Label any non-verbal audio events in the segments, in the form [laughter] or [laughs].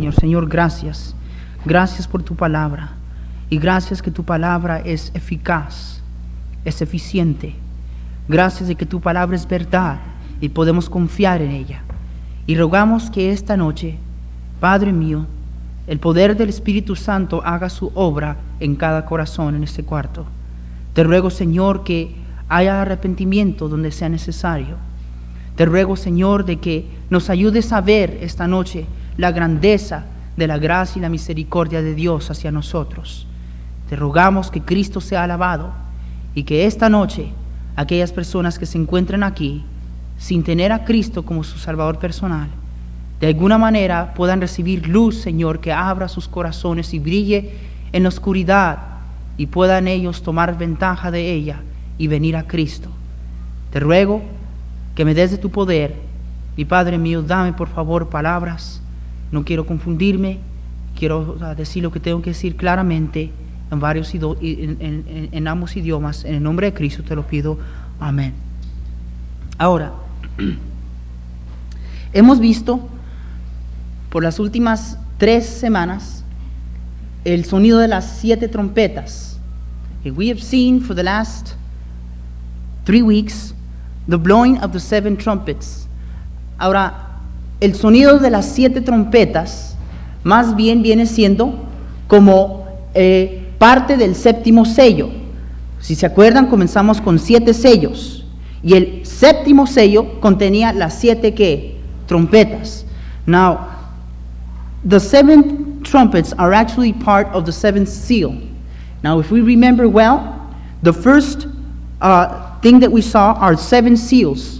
Señor. Señor, gracias. Gracias por tu palabra. Y gracias que tu palabra es eficaz, es eficiente. Gracias de que tu palabra es verdad y podemos confiar en ella. Y rogamos que esta noche, Padre mío, el poder del Espíritu Santo haga su obra en cada corazón en este cuarto. Te ruego, Señor, que haya arrepentimiento donde sea necesario. Te ruego, Señor, de que nos ayudes a ver esta noche la grandeza de la gracia y la misericordia de Dios hacia nosotros. Te rogamos que Cristo sea alabado y que esta noche aquellas personas que se encuentren aquí sin tener a Cristo como su Salvador personal, de alguna manera puedan recibir luz, Señor, que abra sus corazones y brille en la oscuridad y puedan ellos tomar ventaja de ella y venir a Cristo. Te ruego que me des de tu poder y Padre mío, dame por favor palabras no quiero confundirme, quiero decir lo que tengo que decir claramente en, varios, en, en, ambos idiomas. En el nombre de Cristo te lo pido. Amén. Ahora, [clears throat] hemos visto por las últimas tres semanas el sonido de las siete trompetas. we have seen for the last three weeks the blowing of the seven trumpets. Ahora, el sonido de las siete trompetas más bien viene siendo como eh, parte del séptimo sello. Si se acuerdan, comenzamos con siete sellos. Y el séptimo sello contenía las siete ¿qué? trompetas. Now, the seven trumpets are actually part of the seventh seal. Now, if we remember well, the first uh, thing that we saw are seven seals.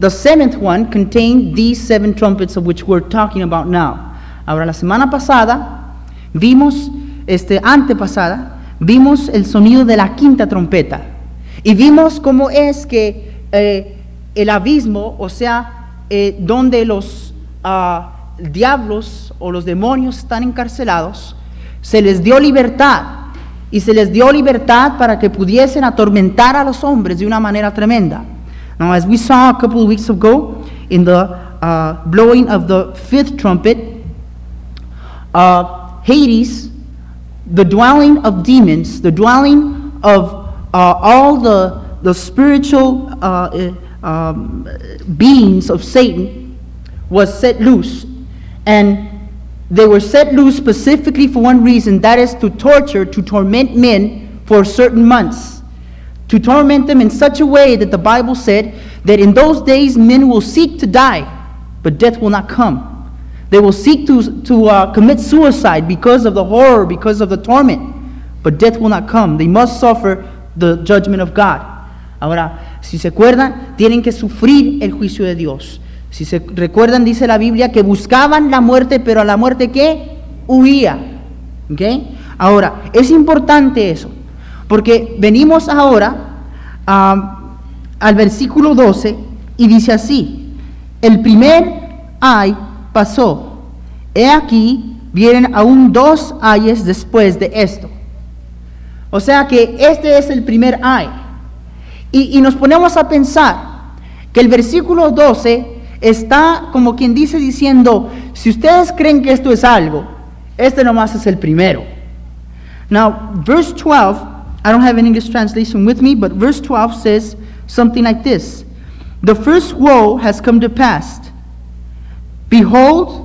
The seventh one contained these seven trumpets of which we're talking about now. Ahora, la semana pasada vimos, este, antepasada, vimos el sonido de la quinta trompeta. Y vimos cómo es que eh, el abismo, o sea, eh, donde los uh, diablos o los demonios están encarcelados, se les dio libertad. Y se les dio libertad para que pudiesen atormentar a los hombres de una manera tremenda. Now, as we saw a couple of weeks ago in the uh, blowing of the fifth trumpet, uh, Hades, the dwelling of demons, the dwelling of uh, all the, the spiritual uh, uh, um, beings of Satan, was set loose. And they were set loose specifically for one reason that is to torture, to torment men for certain months to torment them in such a way that the Bible said that in those days men will seek to die, but death will not come. They will seek to, to uh, commit suicide because of the horror, because of the torment, but death will not come. They must suffer the judgment of God. Ahora, si se acuerdan, tienen que sufrir el juicio de Dios. Si se recuerdan, dice la Biblia que buscaban la muerte, pero a la muerte que huía. ¿Okay? Ahora, es importante eso. Porque venimos ahora al versículo 12 y dice así, el primer ay pasó, he aquí vienen aún dos ayes después de esto. O sea que este es el primer ay. Y, y nos ponemos a pensar que el versículo 12 está como quien dice diciendo, si ustedes creen que esto es algo, este nomás es el primero. Now, verse 12 I don't have an English translation with me, but verse 12 says something like this The first woe has come to pass. Behold,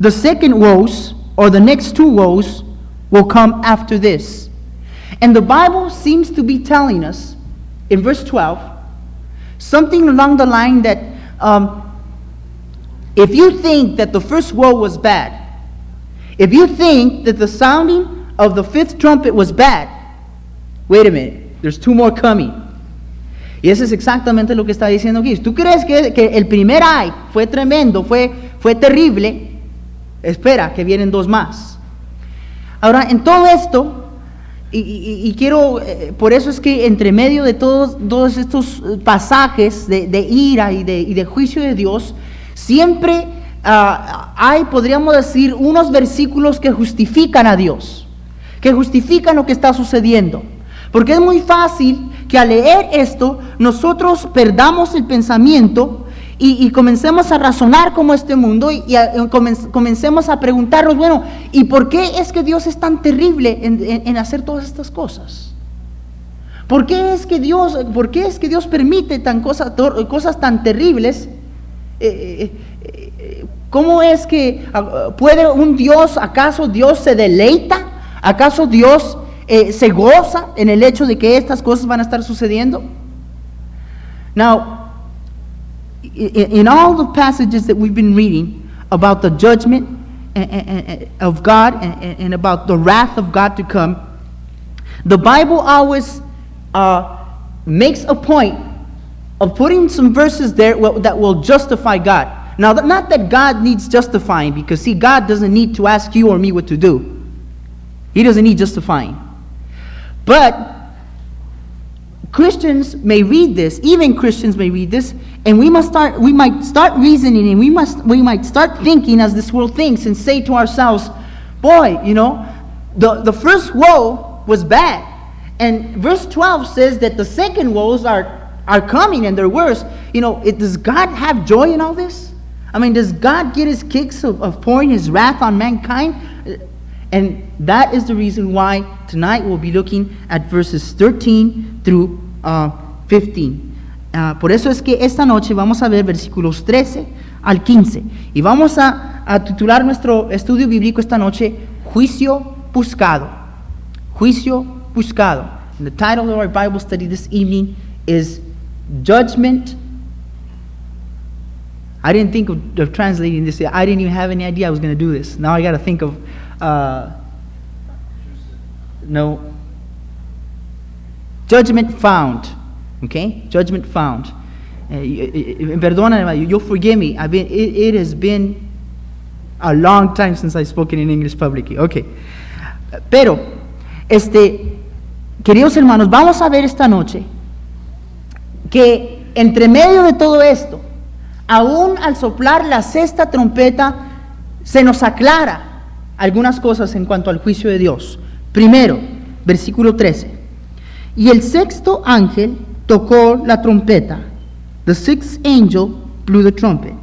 the second woes, or the next two woes, will come after this. And the Bible seems to be telling us in verse 12 something along the line that um, if you think that the first woe was bad, if you think that the sounding of the fifth trumpet was bad, wait a minute, there's two more coming. Y eso es exactamente lo que está diciendo aquí. Tú crees que, el primer ay fue tremendo, fue, fue terrible, espera que vienen dos más. Ahora, en todo esto, y, quiero, eh, por eso es que entre medio de todos, todos estos eh, pasajes de, de ira y de, y de juicio de Dios, siempre ah, hay, podríamos decir, unos versículos que justifican a Dios, que justifican lo que está sucediendo. Porque es muy fácil que al leer esto nosotros perdamos el pensamiento y, comencemos a razonar como este mundo y, comen- comencemos a preguntarnos, bueno, ¿y por qué es que Dios es tan terrible en, hacer todas estas cosas? ¿Por qué es que Dios, por qué es que Dios permite tan cosa- cosas tan terribles? Eh, eh, eh, ¿Cómo es que ah, puede un Dios, acaso Dios se deleita? ¿Acaso Dios eh, se goza en el hecho de que estas cosas van a estar sucediendo? Now, in all the passages that we've been reading about the judgment and- and- and- of God eh, eh, and about the wrath of God to come, the Bible always uh, makes a point of putting some verses there that will justify God. Now, not that God needs justifying, because see, God doesn't need to ask you or me what to do. He doesn't need justifying. But Christians may read this, even Christians may read this, and we must start we might start reasoning and we must we might start thinking as this world thinks and say to ourselves, boy, you know, the, the first woe was bad. And verse 12 says that the second woes are are coming and they're worse. You know, it, does God have joy in all this? I mean, does God get his kicks of, of pouring his wrath on mankind? And that is the reason why tonight we'll be looking at verses 13 through uh, 15. Ah, por eso es que esta noche vamos a ver versículos 13 al 15. Y vamos a, a titular nuestro estudio bíblico esta noche, Juicio Buscado. Juicio Buscado. And the title of our Bible study this evening is Judgment. I didn't think of, of translating this. I didn't even have any idea I was going to do this. Now I got to think of. Uh, no. Judgment found. Okay? Judgment found. Eh, Perdona, you'll forgive me. I've been, it, it has been a long time since I've spoken in English publicly. Okay. Pero, este, queridos hermanos, vamos a ver esta noche que entre medio de todo esto, aún al soplar la sexta trompeta, se nos aclara algunas cosas en cuanto al juicio de Dios. Primero, versículo 13. Y el sexto ángel tocó la trompeta. The sixth angel blew the trumpet.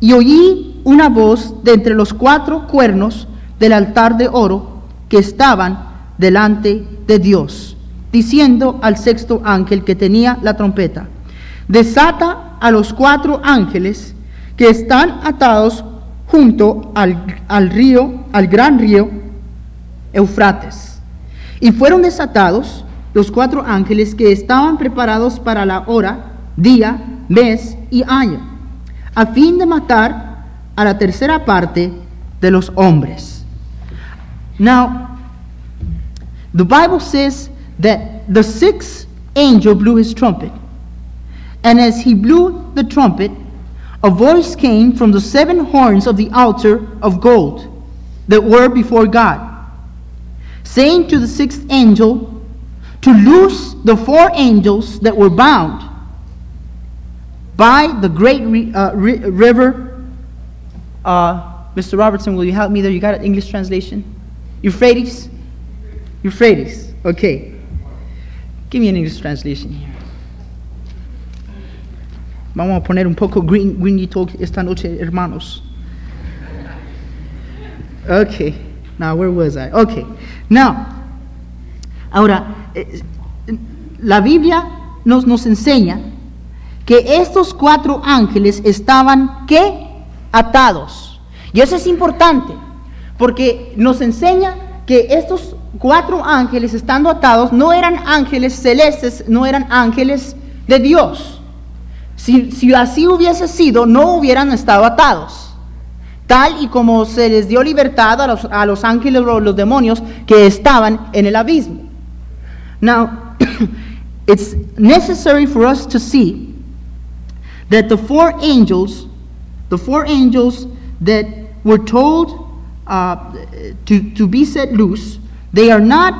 Y oí una voz de entre los cuatro cuernos del altar de oro que estaban delante de Dios, diciendo al sexto ángel que tenía la trompeta, desata a los cuatro ángeles que están atados junto al, al río, al gran río Eufrates. Y fueron desatados los cuatro ángeles que estaban preparados para la hora, día, mes y año, a fin de matar a la tercera parte de los hombres. Now, the Bible says that the sixth angel blew his trumpet. And as he blew the trumpet, a voice came from the seven horns of the altar of gold that were before God, saying to the sixth angel to loose the four angels that were bound by the great ri- uh, ri- river. Uh, Mr. Robertson, will you help me there? You got an English translation? Euphrates? Euphrates. Okay. Give me an English translation here. Vamos a poner un poco green, greeny talk esta noche, hermanos. Okay. Now, where was I? Okay. Now, ahora, eh, la Biblia nos, nos enseña que estos cuatro ángeles estaban, ¿qué? Atados. Y eso es importante, porque nos enseña que estos cuatro ángeles estando atados no eran ángeles celestes, no eran ángeles de Dios, Si, si así hubiese sido, no hubieran estado atados. Tal y como se les dio libertad a los, a los ángeles o los demonios que estaban en el abismo. Now, [coughs] it's necessary for us to see that the four angels, the four angels that were told uh, to, to be set loose, they are not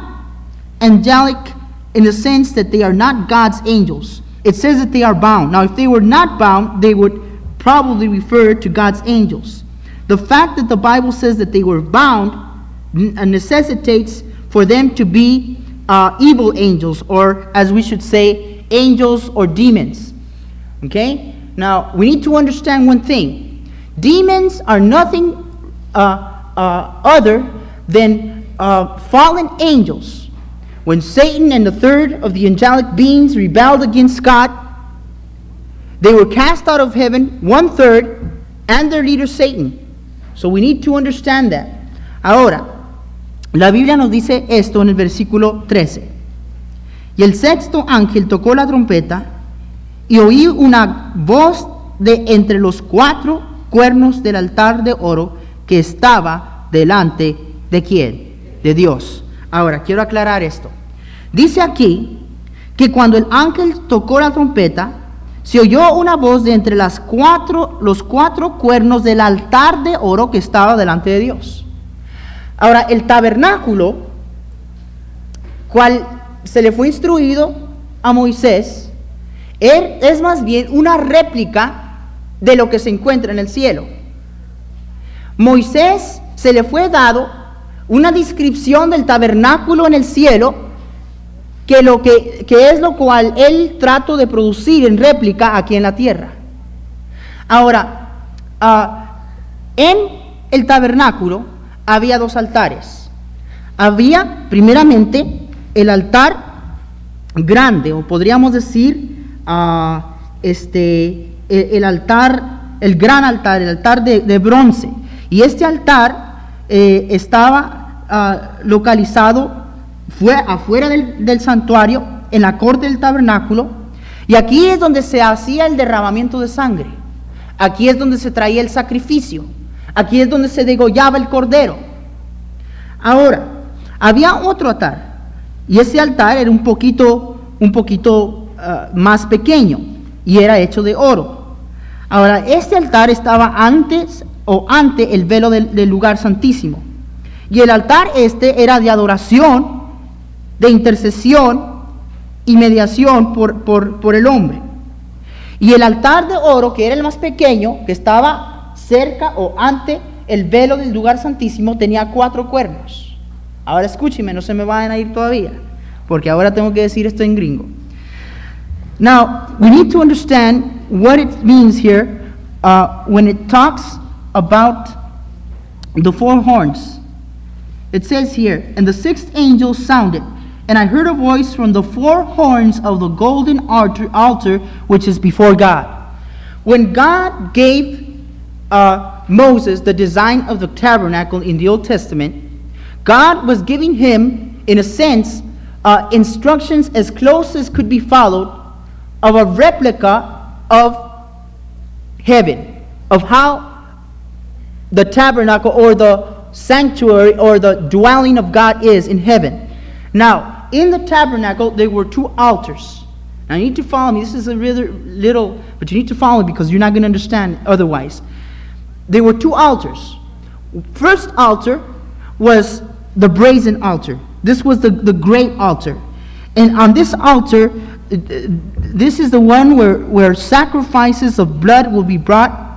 angelic in the sense that they are not God's angels. It says that they are bound. Now, if they were not bound, they would probably refer to God's angels. The fact that the Bible says that they were bound necessitates for them to be uh, evil angels, or as we should say, angels or demons. Okay? Now, we need to understand one thing demons are nothing uh, uh, other than uh, fallen angels. When Satan and the third of the angelic beings rebelled against God, they were cast out of heaven, one third, and their leader Satan. So we need to understand that. Ahora, la Biblia nos dice esto en el versículo 13. Y el sexto ángel tocó la trompeta y oí una voz de entre los cuatro cuernos del altar de oro que estaba delante de quién? De Dios. Ahora, quiero aclarar esto. Dice aquí que cuando el ángel tocó la trompeta, se oyó una voz de entre las cuatro, los cuatro cuernos del altar de oro que estaba delante de Dios. Ahora, el tabernáculo, cual se le fue instruido a Moisés, él es más bien una réplica de lo que se encuentra en el cielo. Moisés se le fue dado una descripción del tabernáculo en el cielo, que, lo que, que es lo cual él trató de producir en réplica aquí en la tierra. Ahora, ah, en el tabernáculo había dos altares. Había primeramente el altar grande, o podríamos decir ah, este, el, altar, el gran altar, el altar de, de bronce. Y este altar eh, estaba ah, localizado fue afuera del, santuario, en la corte del tabernáculo, y aquí es donde se hacía el derramamiento de sangre. Aquí es donde se traía el sacrificio. Aquí es donde se degollaba el cordero. Ahora, había otro altar, y ese altar era un poquito, un poquito ah, más pequeño, y era hecho de oro. Ahora, este altar estaba antes o ante el velo del lugar santísimo. Y el altar este era de adoración, de intercesión y mediación por, por, por el hombre. Y el altar de oro, que era el más pequeño, que estaba cerca o ante el velo del lugar santísimo, tenía cuatro cuernos. Ahora escúcheme, no se me vayan a ir todavía, porque ahora tengo que decir esto en gringo. Now, we need to understand what it means here uh, when it talks about the four horns. It says here, and the sixth angel sounded, and I heard a voice from the four horns of the golden altar, which is before God. When God gave uh, Moses the design of the tabernacle in the Old Testament, God was giving him, in a sense, uh, instructions as close as could be followed of a replica of heaven, of how the tabernacle or the sanctuary or the dwelling of God is in heaven. Now, in the tabernacle, there were two altars. Now, you need to follow me. This is a really little, but you need to follow me because you're not going to understand otherwise. There were two altars. First altar was the brazen altar. This was the, the great altar. And on this altar, this is the one where, where sacrifices of blood will be brought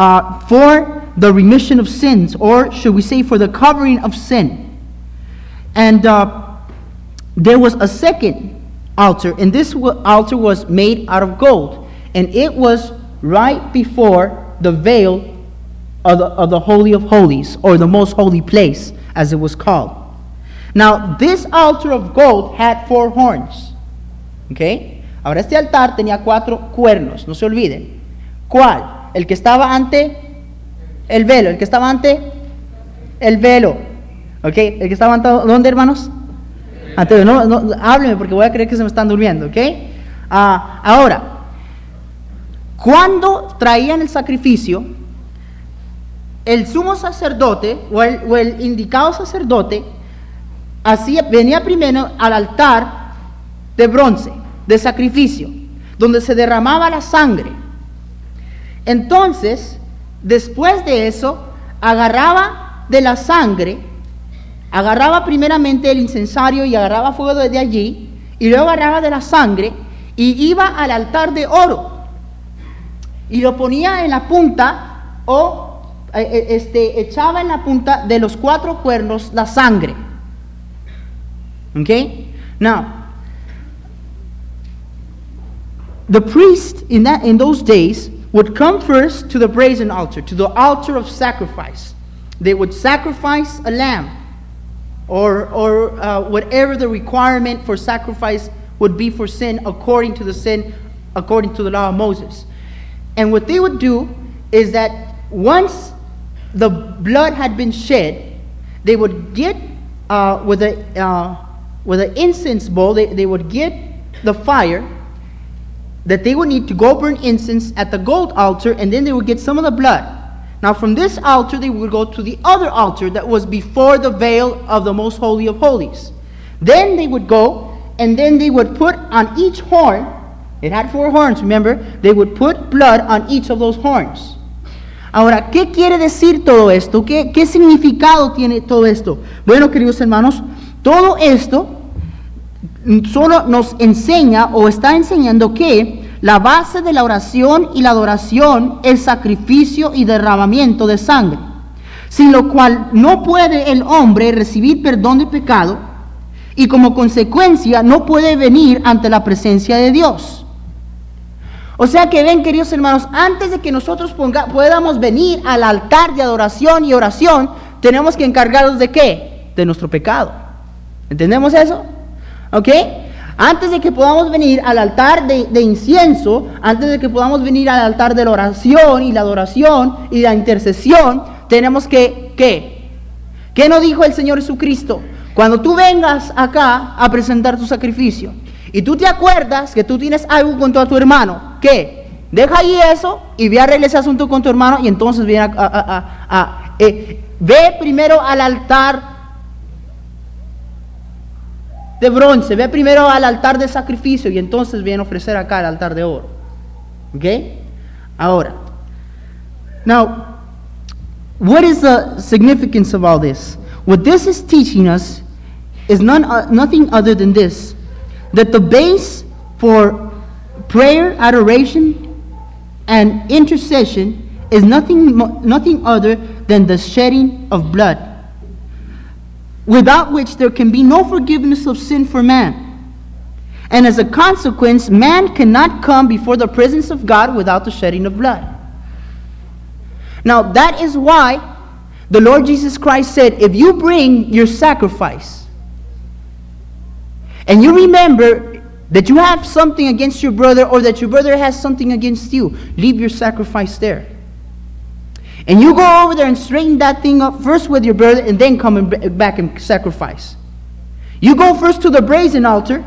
uh, for the remission of sins, or should we say, for the covering of sin. And uh, there was a second altar, and this altar was made out of gold, and it was right before the veil of the, of the Holy of Holies, or the most holy place, as it was called. Now, this altar of gold had four horns. Okay? Ahora, este altar tenía cuatro cuernos, no se olviden. ¿Cuál? El que estaba ante el velo, el que estaba ante el velo. ¿Ok? El que estaba ante, ¿dónde, hermanos? Ante, no, no, háblenme porque voy a creer que se me están durmiendo, ¿ok? Ah, ahora, cuando traían el sacrificio, el sumo sacerdote o el, o el indicado sacerdote hacía, venía primero al altar de bronce, de sacrificio, donde se derramaba la sangre. Entonces, después de eso, agarraba de la sangre, agarraba primeramente el incensario y agarraba fuego desde allí, y luego agarraba de la sangre y iba al altar de oro y lo ponía en la punta o eh, eh, este, echaba en la punta de los cuatro cuernos la sangre. Okay? Now, the priest in, that, in those days would come first to the brazen altar, to the altar of sacrifice. They would sacrifice a lamb or, or uh, whatever the requirement for sacrifice would be for sin according to the sin, according to the law of Moses. And what they would do is that once the blood had been shed, they would get uh, with a uh, with an incense bowl. They, they would get the fire that they would need to go burn incense at the gold altar, and then they would get some of the blood. Now, from this altar, they would go to the other altar that was before the veil of the most holy of holies. Then they would go, and then they would put on each horn It had four horns, remember? They would put blood on each of those horns. Ahora, ¿qué quiere decir todo esto? ¿Qué, ¿Qué significado tiene todo esto? Bueno, queridos hermanos, todo esto solo nos enseña o está enseñando que la base de la oración y la adoración es sacrificio y derramamiento de sangre, sin lo cual no puede el hombre recibir perdón de pecado y como consecuencia no puede venir ante la presencia de Dios. O sea que ven, queridos hermanos, antes de que nosotros ponga, podamos venir al altar de adoración y oración, tenemos que encargarnos de qué? De nuestro pecado. ¿Entendemos eso? ¿Ok? Antes de que podamos venir al altar de, incienso, antes de que podamos venir al altar de la oración y la adoración y la intercesión, tenemos que, ¿qué? ¿Qué nos dijo el Señor Jesucristo? Cuando tú vengas acá a presentar tu sacrificio, y tú te acuerdas que tú tienes algo contra tu hermano, ¿qué? Deja ahí eso y ve a arreglar ese asunto con tu hermano y entonces viene a, a, a eh, ve primero al altar de bronce, ve primero al altar de sacrificio y entonces viene a ofrecer acá al altar de oro. ¿Ok? Ahora, now, what is the significance of all this? What this is teaching us is none, uh, nothing other than this that the base for prayer, adoration, and intercession is nothing, nothing other than the shedding of blood, without which there can be no forgiveness of sin for man. And as a consequence, man cannot come before the presence of God without the shedding of blood. Now, that is why the Lord Jesus Christ said, If you bring your sacrifice, and you remember that you have something against your brother or that your brother has something against you, leave your sacrifice there. And you go over there and straighten that thing up first with your brother and then come and back and sacrifice. You go first to the brazen altar.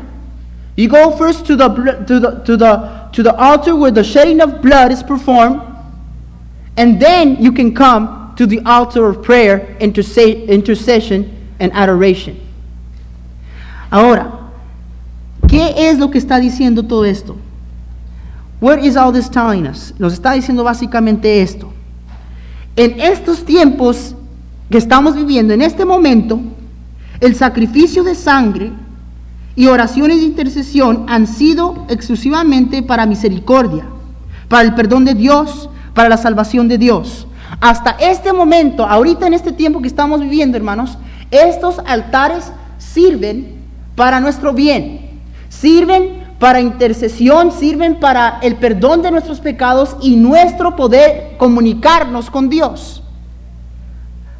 You go first to the, to the, to the, to the altar where the shedding of blood is performed. And then you can come to the altar of prayer, intercession, and adoration. Ahora, ¿Qué es lo que está diciendo todo esto? What is all this telling us? Nos está diciendo básicamente esto. En estos tiempos que estamos viviendo, en este momento, el sacrificio de sangre y oraciones de intercesión han sido exclusivamente para misericordia, para el perdón de Dios, para la salvación de Dios. Hasta este momento, ahorita en este tiempo que estamos viviendo, hermanos, estos altares sirven para nuestro bien sirven para intercesión, sirven para el perdón de nuestros pecados y nuestro poder comunicarnos con Dios.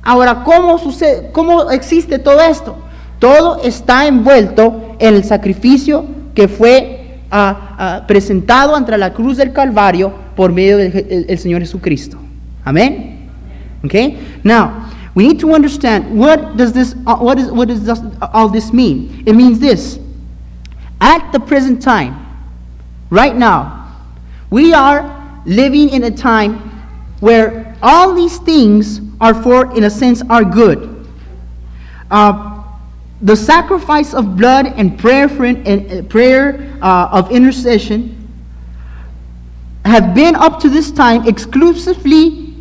Ahora, ¿cómo, sucede, cómo existe todo esto? Todo está envuelto en el sacrificio que fue uh, uh, presentado ante la cruz del Calvario por medio del, Señor Jesucristo. Amén. Okay. Now, we need to understand what does this, what is, what does all this mean? It means this. At the present time, right now, we are living in a time where all these things are for, in a sense, are good. Uh, the sacrifice of blood and prayer, for, and, uh, prayer uh, of intercession have been up to this time exclusively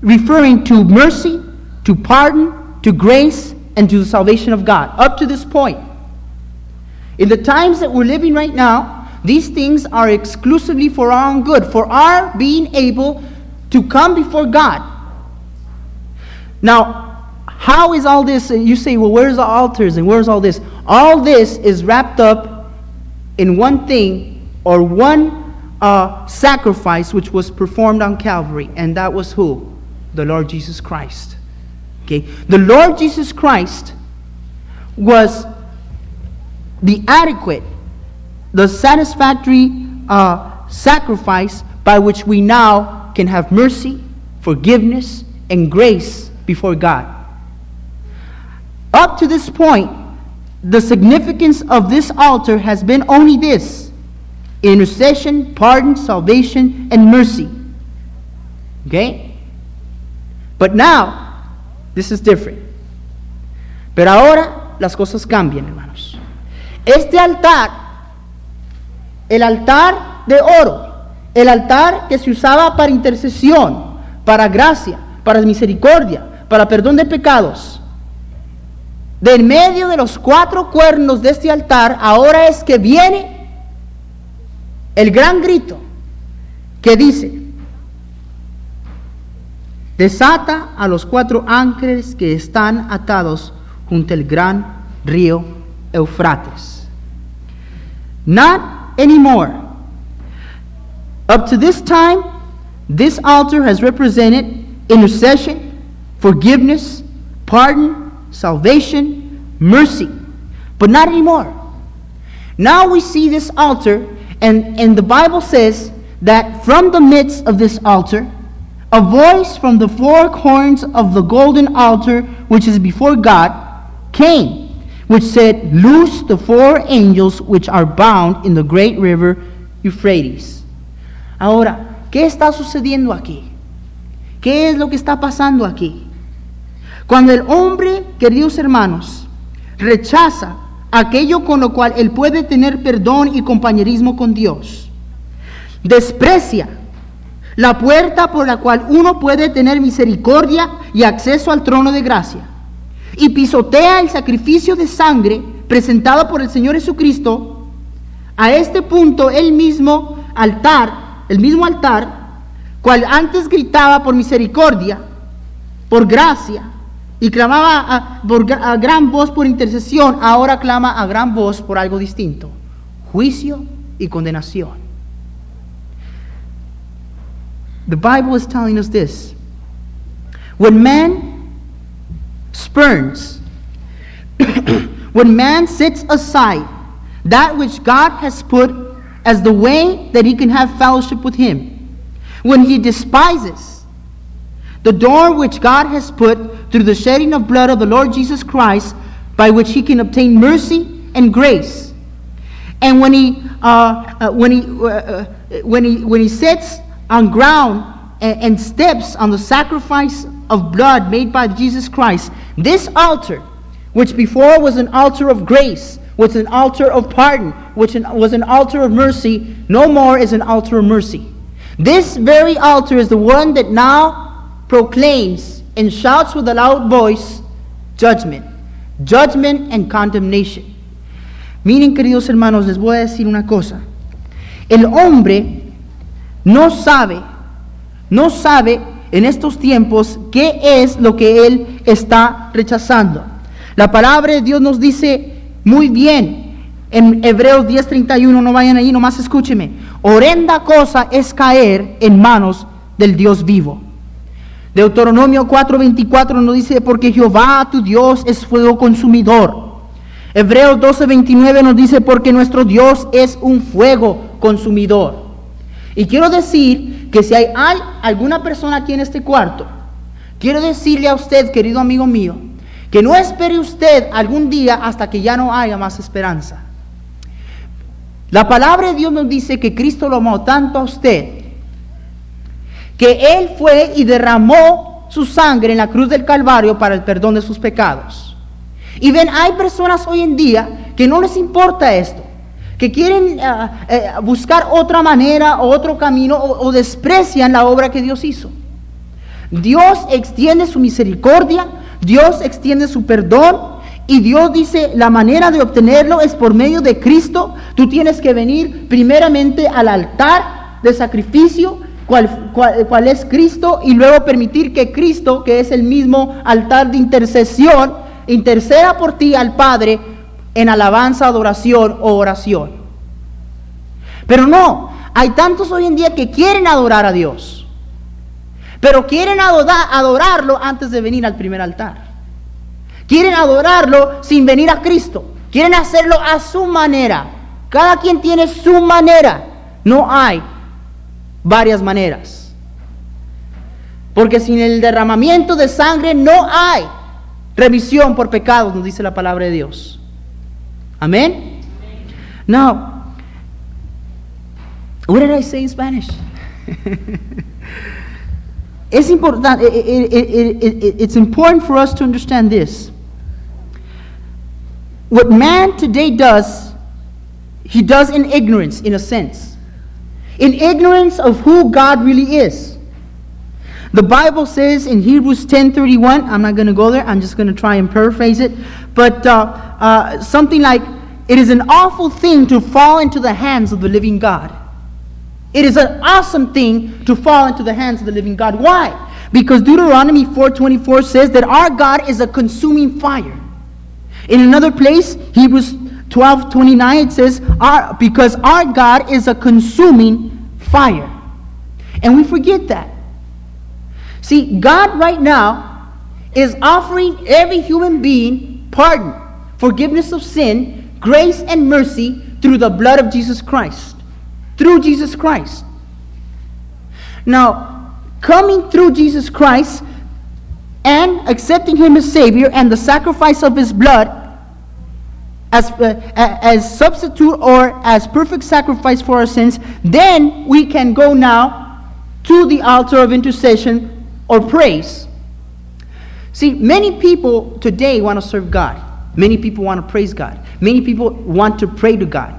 referring to mercy, to pardon, to grace, and to the salvation of God. Up to this point. In the times that we're living right now, these things are exclusively for our own good, for our being able to come before God. Now, how is all this? You say, well, where's the altars and where's all this? All this is wrapped up in one thing or one uh, sacrifice which was performed on Calvary, and that was who? The Lord Jesus Christ. Okay? The Lord Jesus Christ was the adequate the satisfactory uh, sacrifice by which we now can have mercy, forgiveness, and grace before God. Up to this point, the significance of this altar has been only this intercession, pardon, salvation, and mercy. Okay? But now, this is different. Pero ahora las cosas cambian, hermanos. Este altar el altar de oro, el altar que se usaba para intercesión, para gracia, para misericordia, para perdón de pecados. De en medio de los cuatro cuernos de este altar, ahora es que viene el gran grito que dice, desata a los cuatro ángeles que están atados junto al gran río Eufrates. Not anymore. Up to this time, this altar has represented intercession, forgiveness, pardon, salvation, mercy. But not anymore. Now we see this altar, and, and the Bible says that from the midst of this altar, a voice from the four horns of the golden altar, which is before God, came which said, Loose the four angels which are bound in the great river Euphrates. Ahora, ¿qué está sucediendo aquí? ¿Qué es lo que está pasando aquí? Cuando el hombre, queridos hermanos, rechaza aquello con lo cual él puede tener perdón y compañerismo con Dios, desprecia la puerta por la cual uno puede tener misericordia y acceso al trono de gracia, y pisotea el sacrificio de sangre presentado por el Señor Jesucristo, a este punto el mismo altar, el mismo altar, cual antes gritaba por misericordia, por gracia, y clamaba a, gran voz por intercesión, ahora clama a gran voz por algo distinto, juicio y condenación. The Bible is telling us this. When man spurns. [coughs] when man sets aside that which God has put as the way that he can have fellowship with him, when he despises the door which God has put through the shedding of blood of the Lord Jesus Christ, by which he can obtain mercy and grace, and when he uh, uh, when he uh, uh when he when he sits on ground and, and steps on the sacrifice of blood made by Jesus Christ, this altar, which before was an altar of grace, was an altar of pardon, which was an altar of mercy, no more is an altar of mercy. This very altar is the one that now proclaims and shouts with a loud voice judgment, judgment and condemnation. Miren, queridos hermanos, les voy a decir una cosa. El hombre no sabe, no sabe en estos tiempos qué es lo que Él está rechazando. La palabra de Dios nos dice muy bien en Hebreos 10:31, no vayan ahí, nomás escúcheme. Horrenda cosa es caer en manos del Dios vivo. Deuteronomio 4:24 nos dice, porque Jehová tu Dios es fuego consumidor. Hebreos 12:29 nos dice, porque nuestro Dios es un fuego consumidor. Y quiero decir que si hay, alguna persona aquí en este cuarto, quiero decirle a usted, querido amigo mío, que no espere usted algún día hasta que ya no haya más esperanza. La palabra de Dios nos dice que Cristo lo amó tanto a usted que Él fue y derramó su sangre en la cruz del Calvario para el perdón de sus pecados. Y ven, hay personas hoy en día que no les importa esto, que quieren uh, uh, buscar otra manera o otro camino o, desprecian la obra que Dios hizo. Dios extiende su misericordia, Dios extiende su perdón y Dios dice, la manera de obtenerlo es por medio de Cristo. Tú tienes que venir primeramente al altar de sacrificio, cual, cual, es Cristo, y luego permitir que Cristo, que es el mismo altar de intercesión, interceda por ti al Padre en alabanza, adoración o oración. Pero no, hay tantos hoy en día que quieren adorar a Dios, pero quieren adorar, adorarlo antes de venir al primer altar. Quieren adorarlo sin venir a Cristo. Quieren hacerlo a su manera. Cada quien tiene su manera. No hay varias maneras. Porque sin el derramamiento de sangre no hay remisión por pecados, nos dice la palabra de Dios. Amén. Now, what did I say in Spanish? [laughs] it's important. It, it, it, it's important for us to understand this. What man today does, he does in ignorance, in a sense. In ignorance of who God really is. The Bible says in Hebrews 10:31, I'm not going to go there, I'm just going to try and paraphrase it, but uh, uh, something like, it is an awful thing to fall into the hands of the living God. It is an awesome thing to fall into the hands of the living God. Why? Because Deuteronomy 4:24 says that our God is a consuming fire. In another place, Hebrews 12:29 it says, our, Because our God is a consuming fire. And we forget that. See, God right now is offering every human being pardon, forgiveness of sin, grace, and mercy through the blood of Jesus Christ. Through Jesus Christ. Now, coming through Jesus Christ and accepting Him as Savior and the sacrifice of His blood as, uh, as substitute or as perfect sacrifice for our sins, then we can go now to the altar of intercession or praise. See, many people today want to serve God. Many people want to praise God. Many people want to pray to God.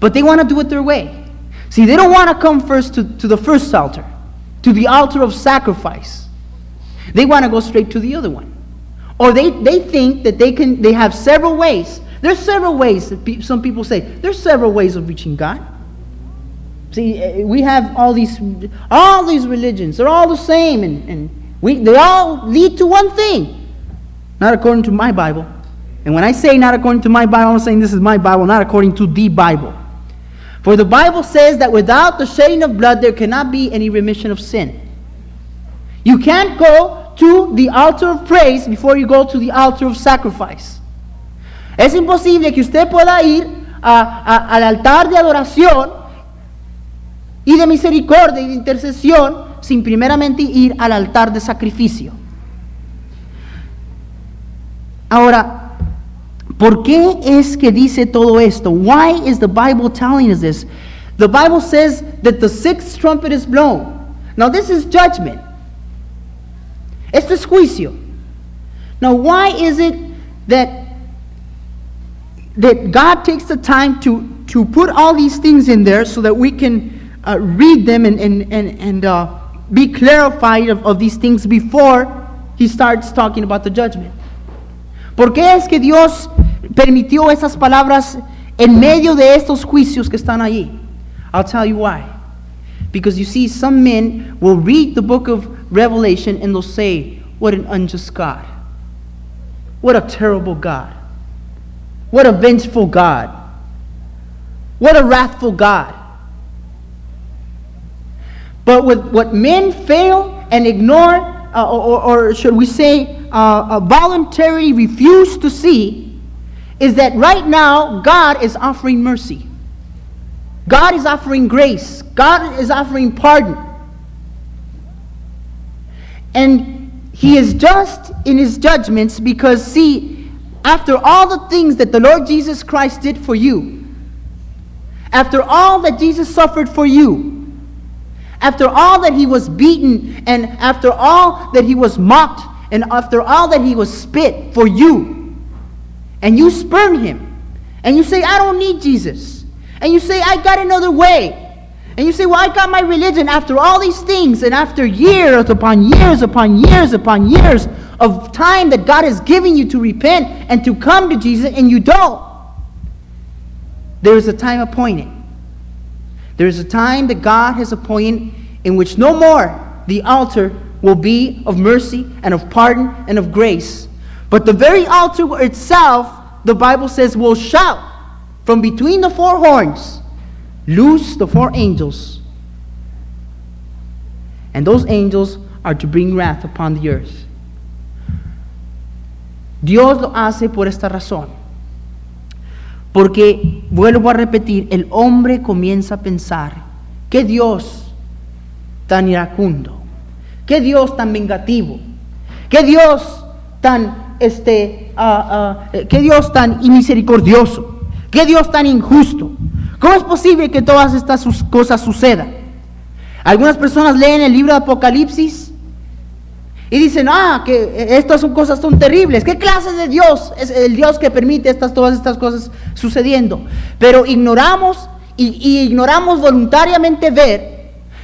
But they want to do it their way. See, they don't want to come first to, to the first altar, to the altar of sacrifice. They want to go straight to the other one. Or they, they think that they can they have several ways. There's several ways that pe- some people say there's several ways of reaching God. See, eh, eh, we have all these all these religions. They're all the same and, and we, they all lead to one thing. Not according to my Bible. And when I say not according to my Bible, I'm saying this is my Bible, not according to the Bible. For the Bible says that without the shedding of blood, there cannot be any remission of sin. You can't go to the altar of praise before you go to the altar of sacrifice. Es imposible que usted pueda ir a, a, al altar de adoración y de misericordia y de intercesión sin primeramente ir al altar de sacrificio. Ahora, ¿por qué es que dice todo esto? Why is the Bible telling us this? The Bible says that the sixth trumpet is blown. Now, this is judgment. Esto es juicio. Now, why is it that that God takes the time to, to put all these things in there so that we can uh, read them and, and, and, and uh, be clarified of, of these things before He starts talking about the judgment. ¿Por qué es que Dios permitió esas palabras en medio de estos juicios que están allí? I'll tell you why. Because you see, some men will read the book of Revelation and they'll say, What an unjust God. What a terrible God. What a vengeful God. What a wrathful God. But with what men fail and ignore, uh, or, or, should we say, uh, uh, voluntarily refuse to see, is that right now God is offering mercy. God is offering grace. God is offering pardon. And He is just in His judgments because, see, after all the things that the Lord Jesus Christ did for you, after all that Jesus suffered for you, After all that he was beaten, and after all that he was mocked, and after all that he was spit for you, and you spurn him, and you say, I don't need Jesus, and you say, I got another way. And you say, Well, I got my religion after all these things, and after years upon years upon years upon years of time that God has given you to repent and to come to Jesus, and you don't. There is a time appointed. There is a time that God has appointed in which no more the altar will be of mercy and of pardon and of grace. But the very altar itself, the Bible says, will shout from between the four horns, loose the four angels. And those angels are to bring wrath upon the earth. Dios lo hace por esta razón. Porque, vuelvo a repetir, el hombre comienza a pensar, ¿qué Dios tan iracundo? ¿Qué Dios tan vengativo? ¿Qué Dios tan, este, ah, qué Dios tan misericordioso? ¿Qué Dios tan injusto? ¿Cómo es posible que todas estas cosas sucedan? Algunas personas leen el libro de Apocalipsis y dicen, ah, que estas son cosas son terribles. ¿Qué clase de Dios es el Dios que permite estas, todas estas cosas sucediendo? Pero ignoramos y, y ignoramos voluntariamente ver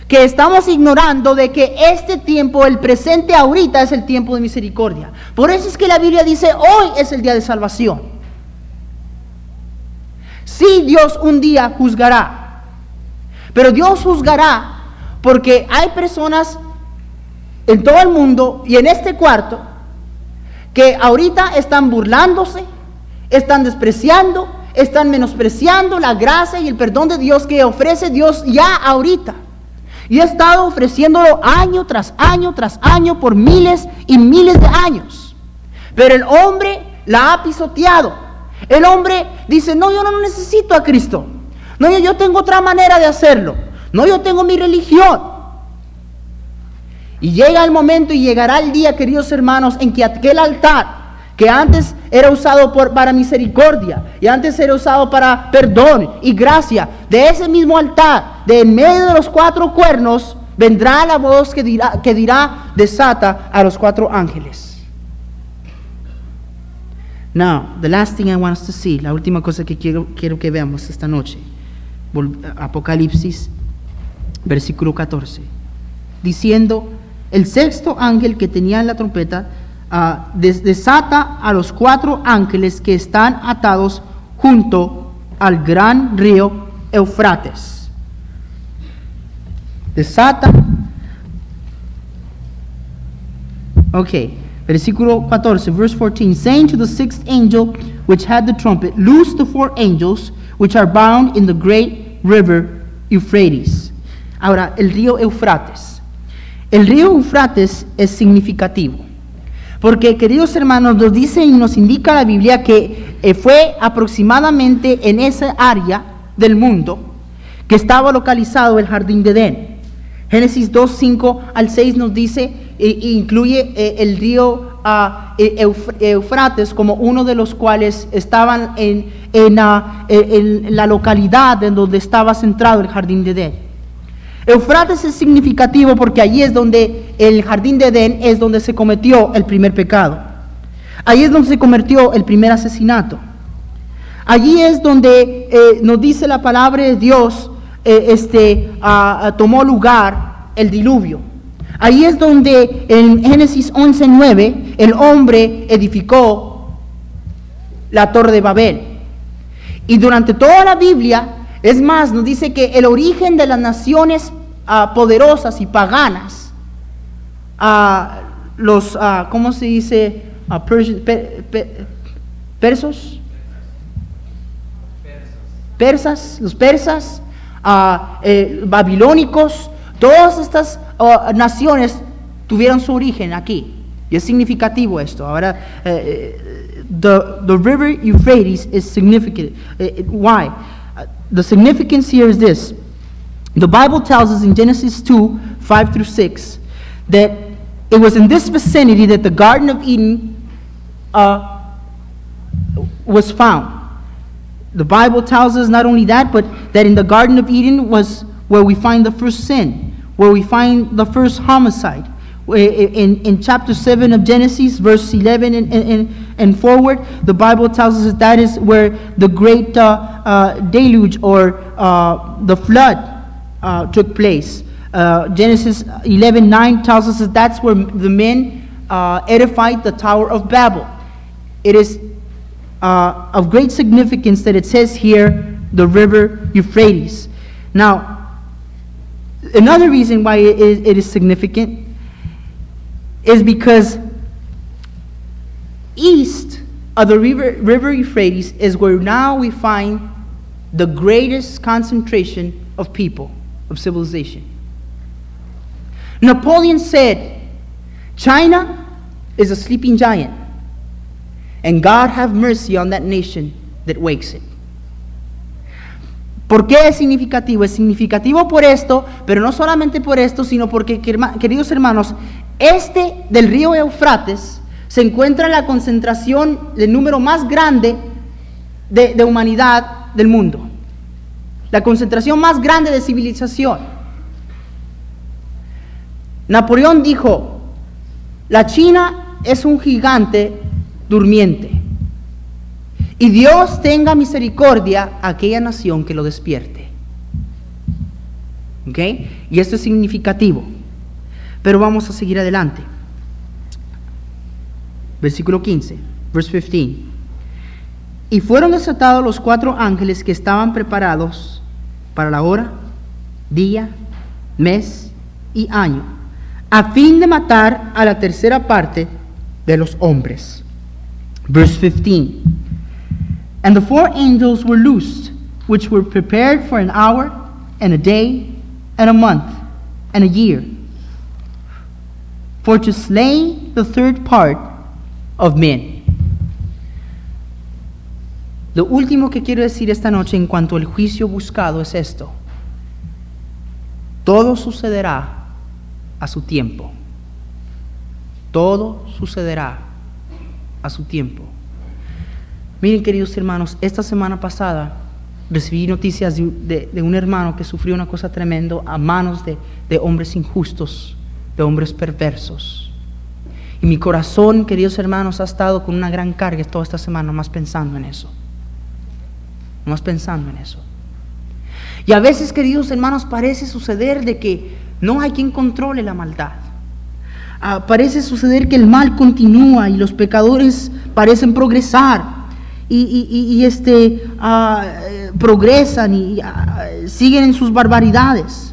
que estamos ignorando de que este tiempo, el presente ahorita, es el tiempo de misericordia. Por eso es que la Biblia dice, hoy es el día de salvación. Sí, Dios un día juzgará, pero Dios juzgará porque hay personas en todo el mundo y en este cuarto que ahorita están burlándose, están despreciando, están menospreciando la gracia y el perdón de Dios que ofrece Dios ya ahorita. Y ha estado ofreciéndolo año tras año tras año por miles y miles de años. Pero el hombre la ha pisoteado. El hombre dice, no, yo no necesito a Cristo. No, yo, yo tengo otra manera de hacerlo. No, yo tengo mi religión. Y llega el momento y llegará el día, queridos hermanos, en que aquel altar que antes era usado para misericordia y antes era usado para perdón y gracia, de ese mismo altar, de en medio de los cuatro cuernos, vendrá la voz que dirá, que dirá desata a los cuatro ángeles. Now, the last thing I want us to see, la última cosa que quiero, quiero que veamos esta noche, Apocalipsis, versículo 14, diciendo, el sexto ángel que tenía la trompeta ah, des- desata a los cuatro ángeles que están atados junto al gran río Eufrates. Desata. Okay, versículo 14, verse 14, saying to the sixth angel which had the trumpet, loose the four angels which are bound in the great river Euphrates. Ahora, el río Eufrates. El río Eufrates es significativo. Porque, queridos hermanos, nos dice y nos indica la Biblia que eh, fue aproximadamente en esa área del mundo que estaba localizado el jardín de Edén. Génesis 2, 5 al 6 nos dice, e, e incluye eh, el río ah, e- Euf- Eufrates como uno de los cuales estaban en, en, ah, en- en la localidad en donde estaba centrado el jardín de Edén. Eufrates es significativo porque allí es donde el jardín de Edén es donde se cometió el primer pecado. Allí es donde se cometió el primer asesinato. Allí es donde eh, nos dice la palabra de Dios, eh, este, tomó lugar el diluvio. Allí es donde en Génesis 11:9 el hombre edificó la torre de Babel. Y durante toda la Biblia, es más, nos dice que el origen de las naciones ah, poderosas y paganas, ah, los, ah, ¿cómo se dice? Ah, Persi- pe- pe- persos, persas, los persas, eh, babilónicos, todas estas naciones tuvieron su origen aquí. Y es significativo esto. Ahora, eh, eh, the, the river Euphrates is significant. Eh, why? The significance here is this. The Bible tells us in Genesis 2 5 through 6 that it was in this vicinity that the Garden of Eden uh, was found. The Bible tells us not only that, but that in the Garden of Eden was where we find the first sin, where we find the first homicide. In, in chapter 7 of Genesis, verse 11 and, and, and forward, the Bible tells us that, that is where the great uh, uh, deluge or uh, the flood uh, took place. Uh, Genesis 11 9 tells us that that's where the men uh, edified the Tower of Babel. It is of great significance that it says here the river Euphrates. Now, another reason why it is, it is significant is because east of the river, river Euphrates is where now we find the greatest concentration of people, of civilization. Napoleon said, China is a sleeping giant, and God have mercy on that nation that wakes it. ¿Por qué es significativo? Es significativo por esto, pero no solamente por esto, sino porque, queridos hermanos, este del río Eufrates se encuentra la concentración, el número más grande de, humanidad del mundo. La concentración más grande de civilización. Napoleón dijo, la China es un gigante durmiente. Y Dios tenga misericordia a aquella nación que lo despierte. ¿Ok? Y esto es significativo. Pero vamos a seguir adelante. Versículo 15, verse 15. Y fueron desatados los cuatro ángeles que estaban preparados para la hora, día, mes y año, a fin de matar a la tercera parte de los hombres. Verse 15. And the four angels were loosed, which were prepared for an hour, and a day, and a month, and a year for to slay the third part of men. Lo último que quiero decir esta noche en cuanto al juicio buscado es esto. Todo sucederá a su tiempo. Todo sucederá a su tiempo. Miren, queridos hermanos, esta semana pasada recibí noticias de, un hermano que sufrió una cosa tremenda a manos de, de hombres injustos de hombres perversos. Y mi corazón, queridos hermanos, ha estado con una gran carga toda esta semana, más pensando en eso. Más pensando en eso. Y a veces, queridos hermanos, parece suceder de que no hay quien controle la maldad. Ah, parece suceder que el mal continúa y los pecadores parecen progresar y, este, ah, eh, progresan y ah, siguen en sus barbaridades.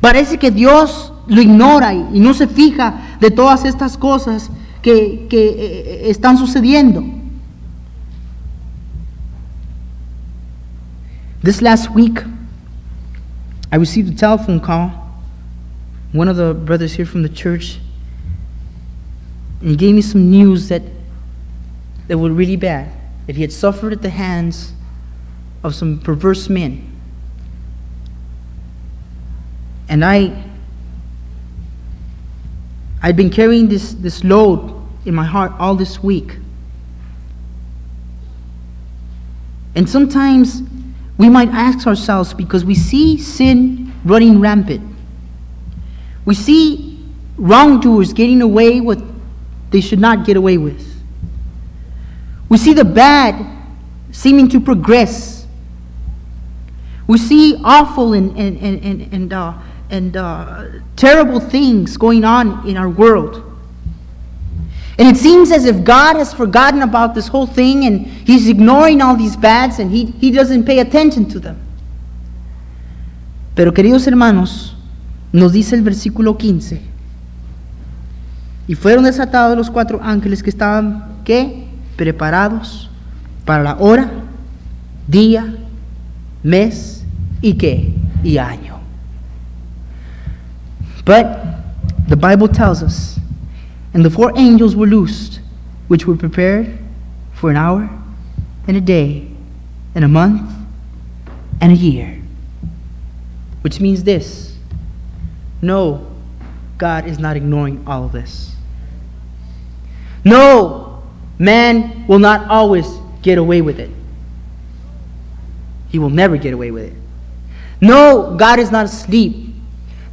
Parece que Dios lo ignora y, no se fija de todas estas cosas que, que eh, están sucediendo. This last week, I received a telephone call. One of the brothers here from the church, and gave me some news that that were really bad. That he had suffered at the hands of some perverse men. And I I'd been carrying this, this load in my heart all this week. And sometimes we might ask ourselves because we see sin running rampant. We see wrongdoers getting away with they should not get away with. We see the bad seeming to progress. We see awful and, and, and, and, and uh, and uh, terrible things going on in our world. And it seems as if God has forgotten about this whole thing and He's ignoring all these bads and He, he doesn't pay attention to them. Pero queridos hermanos, nos dice el versículo 15. Y fueron desatados los cuatro ángeles que estaban, ¿qué? Preparados para la hora, día, mes y qué? Y año. But the Bible tells us, and the four angels were loosed, which were prepared for an hour and a day and a month and a year. Which means this no, God is not ignoring all of this. No, man will not always get away with it. He will never get away with it. No, God is not asleep.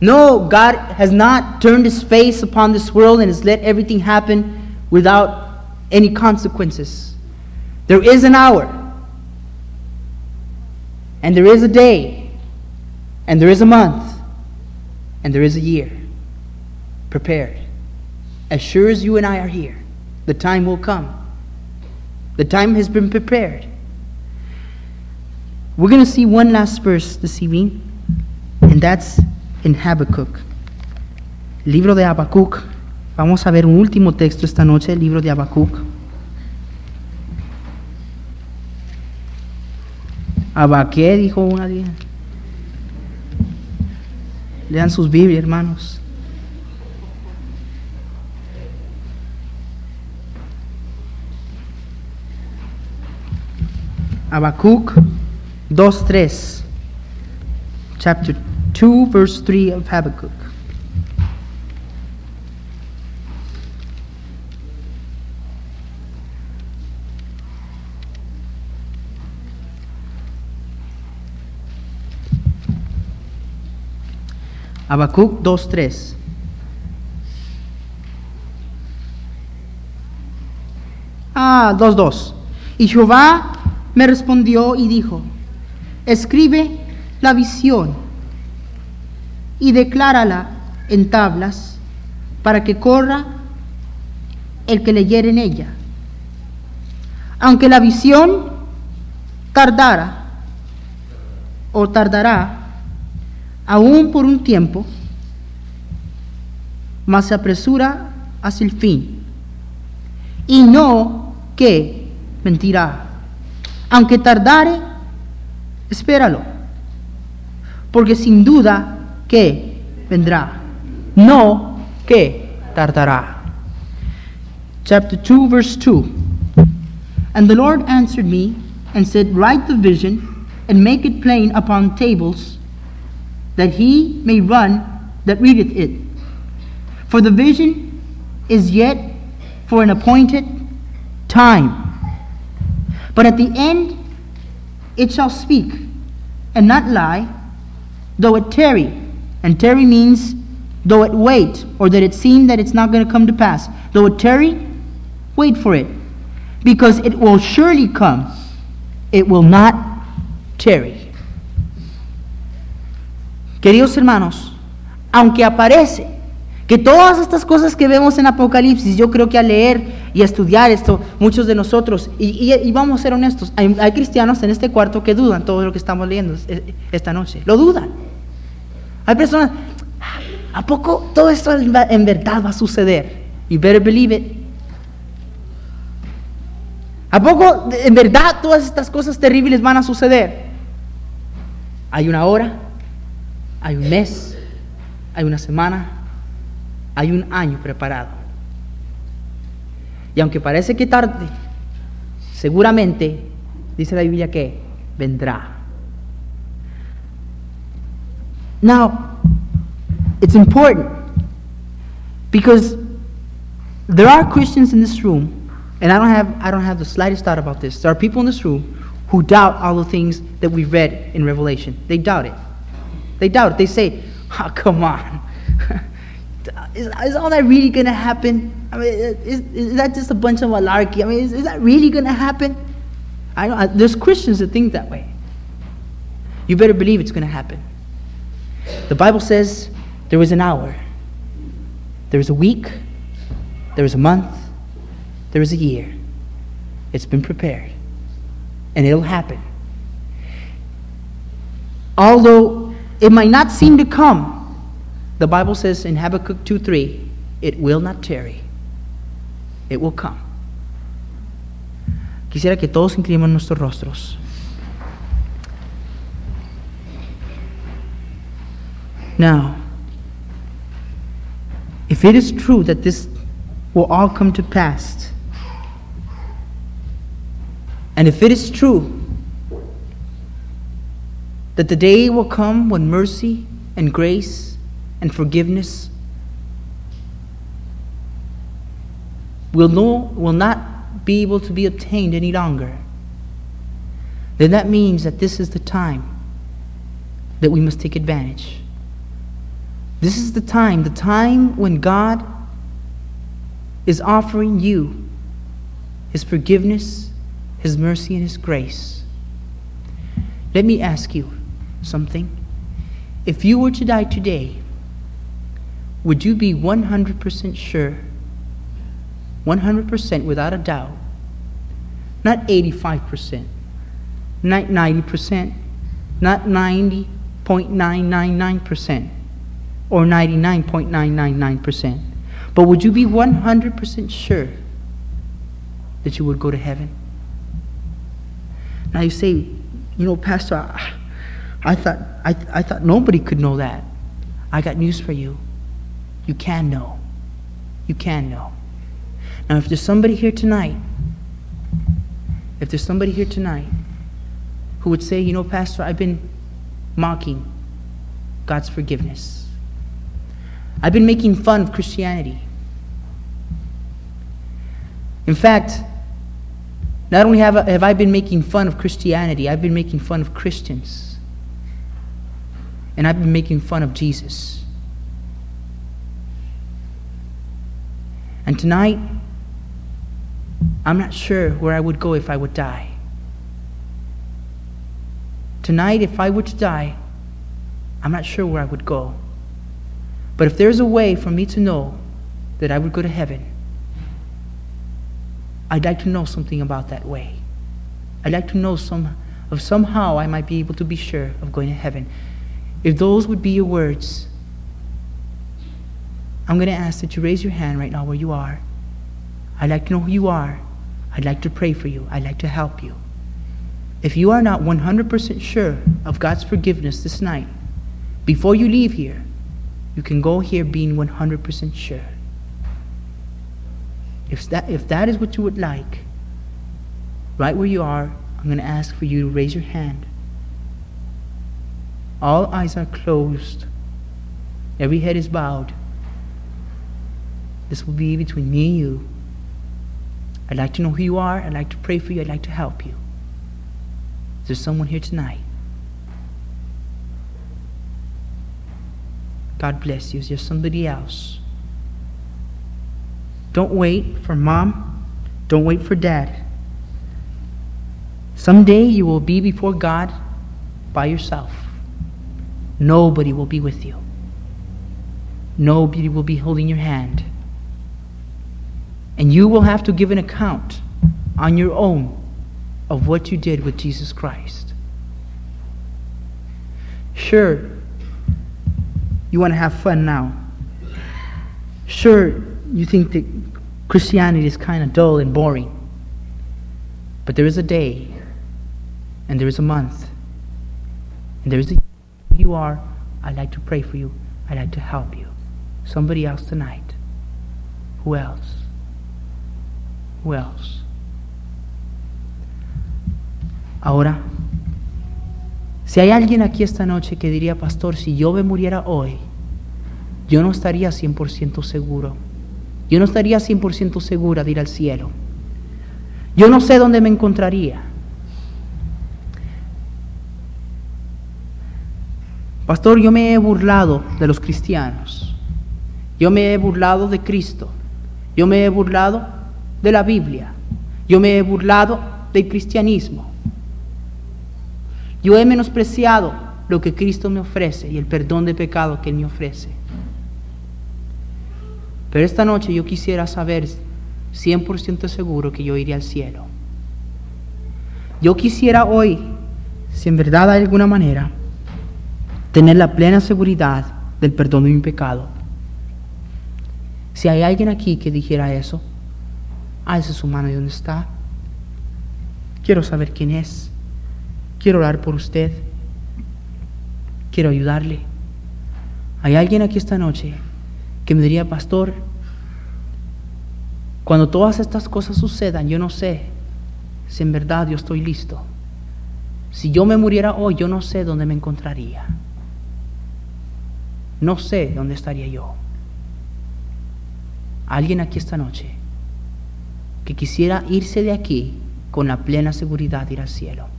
No, God has not turned his face upon this world and has let everything happen without any consequences. There is an hour, and there is a day, and there is a month, and there is a year. Prepared. As sure as you and I are here, the time will come. The time has been prepared. We're going to see one last verse this evening, and that's in Habakkuk. Libro de Habacuc. Vamos a ver un último texto esta noche, el libro de Habacuc. Abaqué, dijo una día. Lean sus Biblias, hermanos. Habacuc 2.3. Chapter 2, verse 3 of Habakkuk. Habacuc 2.3. Ah, 2.2. Y Jehová me respondió y dijo, escribe la visión y declárala en tablas para que corra el que leyere en ella. Aunque la visión tardara o tardará aún por un tiempo, mas se apresura hacia el fin, y no que mentirá. Aunque tardare, espéralo, porque sin duda que vendrá, no que tardará. Chapter 2, verse 2. And the Lord answered me and said, Write the vision and make it plain upon tables, that he may run that readeth it. For the vision is yet for an appointed time. But at the end it shall speak and not lie, though it tarry. And tarry means though it wait, or that it seem that it's not going to come to pass. Though it tarry, wait for it, because it will surely come. It will not tarry. Queridos hermanos, aunque aparece que todas estas cosas que vemos en Apocalipsis, yo creo que al leer y a estudiar esto, muchos de nosotros, y, y- y vamos a ser honestos, hay, hay cristianos en este cuarto que dudan todo lo que estamos leyendo es- esta noche, lo dudan. Hay personas, ¿a poco todo esto en verdad va a suceder? You better believe it. ¿A poco en verdad todas estas cosas terribles van a suceder? Hay una hora, hay un mes, hay una semana, hay un año preparado. Y aunque parece que tarde, seguramente, dice la Biblia que vendrá. Now, it's important because there are Christians in this room, and I don't have I don't have the slightest doubt about this. There are people in this room who doubt all the things that we've read in Revelation. They doubt it. They doubt it. They say, "Oh, [laughs] come on." [laughs] Is, is all that really going to happen? I mean, is, is that just a bunch of malarkey? I mean, is, is that really going to happen? I I- there's Christians that think that way. You better believe it's going to happen. The Bible says there was an hour, there was a week, there was a month, there was a year. It's been prepared, and it'll happen. Although it might not seem to come, the Bible says in Habakkuk 2 3, it will not tarry, it will come. Quisiera que todos inclinemos nuestros rostros. Now, if it is true that this will all come to pass, and if it is true that the day will come when mercy and grace and forgiveness will, no, will not be able to be obtained any longer, then that means that this is the time that we must take advantage. This is the time, the time when God is offering you His forgiveness, His mercy, and His grace. Let me ask you something. If you were to die today, would you be 100% sure, 100% without a doubt, not 85%, not 90%, not 90.999%, or 99.999%, but would you be 100% sure that you would go to heaven? Now you say, you know, Pastor, I, I thought, I, I thought nobody could know that. I got news for you. You can know. You can know. Now, if there's somebody here tonight, if there's somebody here tonight who would say, you know, Pastor, I've been mocking God's forgiveness. I've been making fun of Christianity. In fact, not only have I, have I been making fun of Christianity, I've been making fun of Christians. And I've been making fun of Jesus. And tonight, I'm not sure where I would go if I would die. Tonight, if I were to die, I'm not sure where I would go. But if there's a way for me to know that I would go to heaven, I'd like to know something about that way. I'd like to know some of somehow I might be able to be sure of going to heaven. If those would be your words, I'm going to ask that you raise your hand right now where you are. I'd like to know who you are. I'd like to pray for you. I'd like to help you. If you are not 100% sure of God's forgiveness this night, before you leave here, you can go here being 100% sure. If that, if that is what you would like, right where you are, I'm going to ask for you to raise your hand. All eyes are closed, every head is bowed. This will be between me and you. I'd like to know who you are. I'd like to pray for you. I'd like to help you. Is there someone here tonight? God bless you. There somebody else? Don't wait for mom. Don't wait for dad. Someday you will be before God by yourself. Nobody will be with you. Nobody will be holding your hand. And you will have to give an account on your own of what you did with Jesus Christ. Sure, you want to have fun now. Sure, you think that Christianity is kind of dull and boring. But there is a day, and there is a month, and there is a you are. I'd like to pray for you. I'd like to help you. Somebody else tonight. Who else? Who else? Ahora, si hay alguien aquí esta noche que diría, pastor, si yo me muriera hoy, yo no estaría 100% seguro. Yo no estaría 100% segura de ir al cielo. Yo no sé dónde me encontraría. Pastor, yo me he burlado de los cristianos. Yo me he burlado de Cristo. Yo me he burlado de la Biblia. Yo me he burlado del cristianismo. Yo he menospreciado lo que Cristo me ofrece y el perdón de pecado que Él me ofrece. Pero esta noche yo quisiera saber 100% seguro que yo iré al cielo. Yo quisiera hoy, si en verdad hay alguna manera, tener la plena seguridad del perdón de mi pecado. Si hay alguien aquí que dijera eso, alce su mano de donde está. Quiero saber quién es. Quiero orar por usted. Quiero ayudarle. Hay alguien aquí esta noche que me diría, pastor, cuando todas estas cosas sucedan, yo no sé si en verdad yo estoy listo. Si yo me muriera hoy, yo no sé dónde me encontraría. No sé dónde estaría yo. Alguien aquí esta noche que quisiera irse de aquí con la plena seguridad de ir al cielo.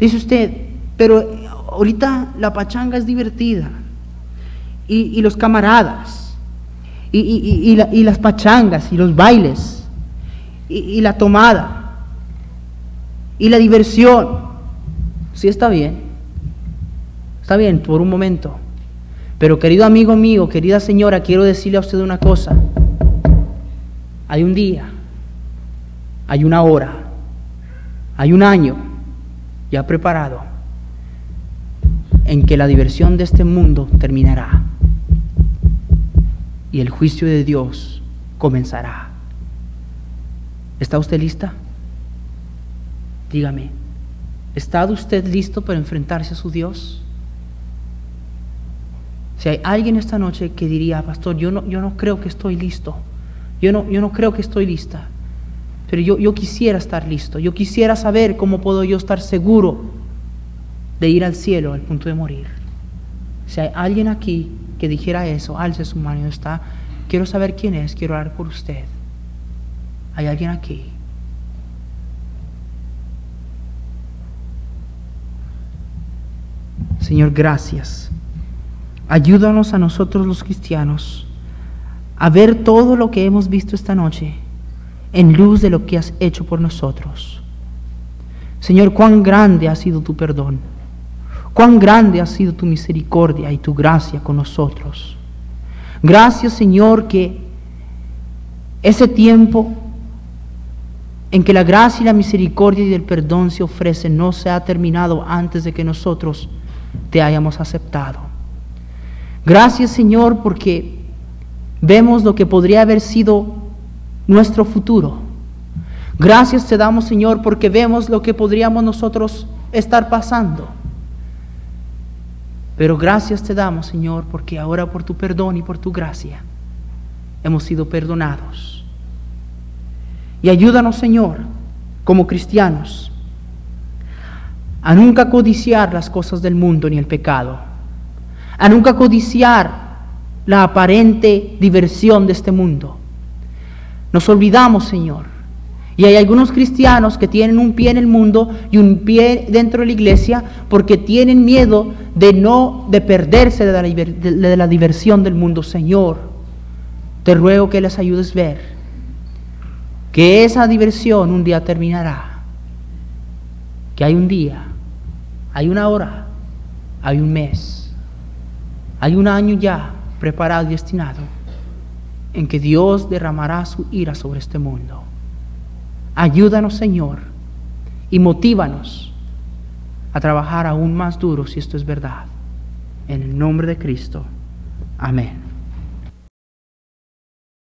Dice usted, pero ahorita la pachanga es divertida. y, y los camaradas, y, y- la- y las pachangas, y los bailes, y la tomada, y la diversión. Sí está bien, está bien por un momento. Pero querido amigo mío, querida señora, quiero decirle a usted una cosa. Hay un día, hay una hora, hay un año ya preparado en que la diversión de este mundo terminará y el juicio de Dios comenzará. ¿Está usted lista? Dígame, ¿está usted listo para enfrentarse a su Dios? Si hay alguien esta noche que diría, pastor, yo no, yo no creo que estoy listo, yo no, yo no creo que estoy lista, pero yo, yo quisiera estar listo, yo quisiera saber cómo puedo yo estar seguro de ir al cielo al punto de morir. Si hay alguien aquí que dijera eso, alce su mano, está, quiero saber quién es, quiero orar por usted. ¿Hay alguien aquí? Señor, gracias. Ayúdanos a nosotros los cristianos a ver todo lo que hemos visto esta noche en luz de lo que has hecho por nosotros. Señor, cuán grande ha sido tu perdón, cuán grande ha sido tu misericordia y tu gracia con nosotros. Gracias, Señor, que ese tiempo en que la gracia y la misericordia y el perdón se ofrecen no se ha terminado antes de que nosotros te hayamos aceptado. Gracias Señor porque vemos lo que podría haber sido nuestro futuro. Gracias te damos Señor porque vemos lo que podríamos nosotros estar pasando. Pero gracias te damos Señor porque ahora por tu perdón y por tu gracia hemos sido perdonados. Y ayúdanos Señor como cristianos a nunca codiciar las cosas del mundo ni el pecado, a nunca codiciar la aparente diversión de este mundo. Nos olvidamos, Señor, y hay algunos cristianos que tienen un pie en el mundo y un pie dentro de la iglesia porque tienen miedo de no de perderse de la, de la diversión del mundo, Señor. Te ruego que les ayudes a ver que esa diversión un día terminará. Que hay un día, hay una hora, hay un mes, hay un año ya preparado y destinado en que Dios derramará su ira sobre este mundo. Ayúdanos, Señor, y motívanos a trabajar aún más duro si esto es verdad. En el nombre de Cristo. Amén.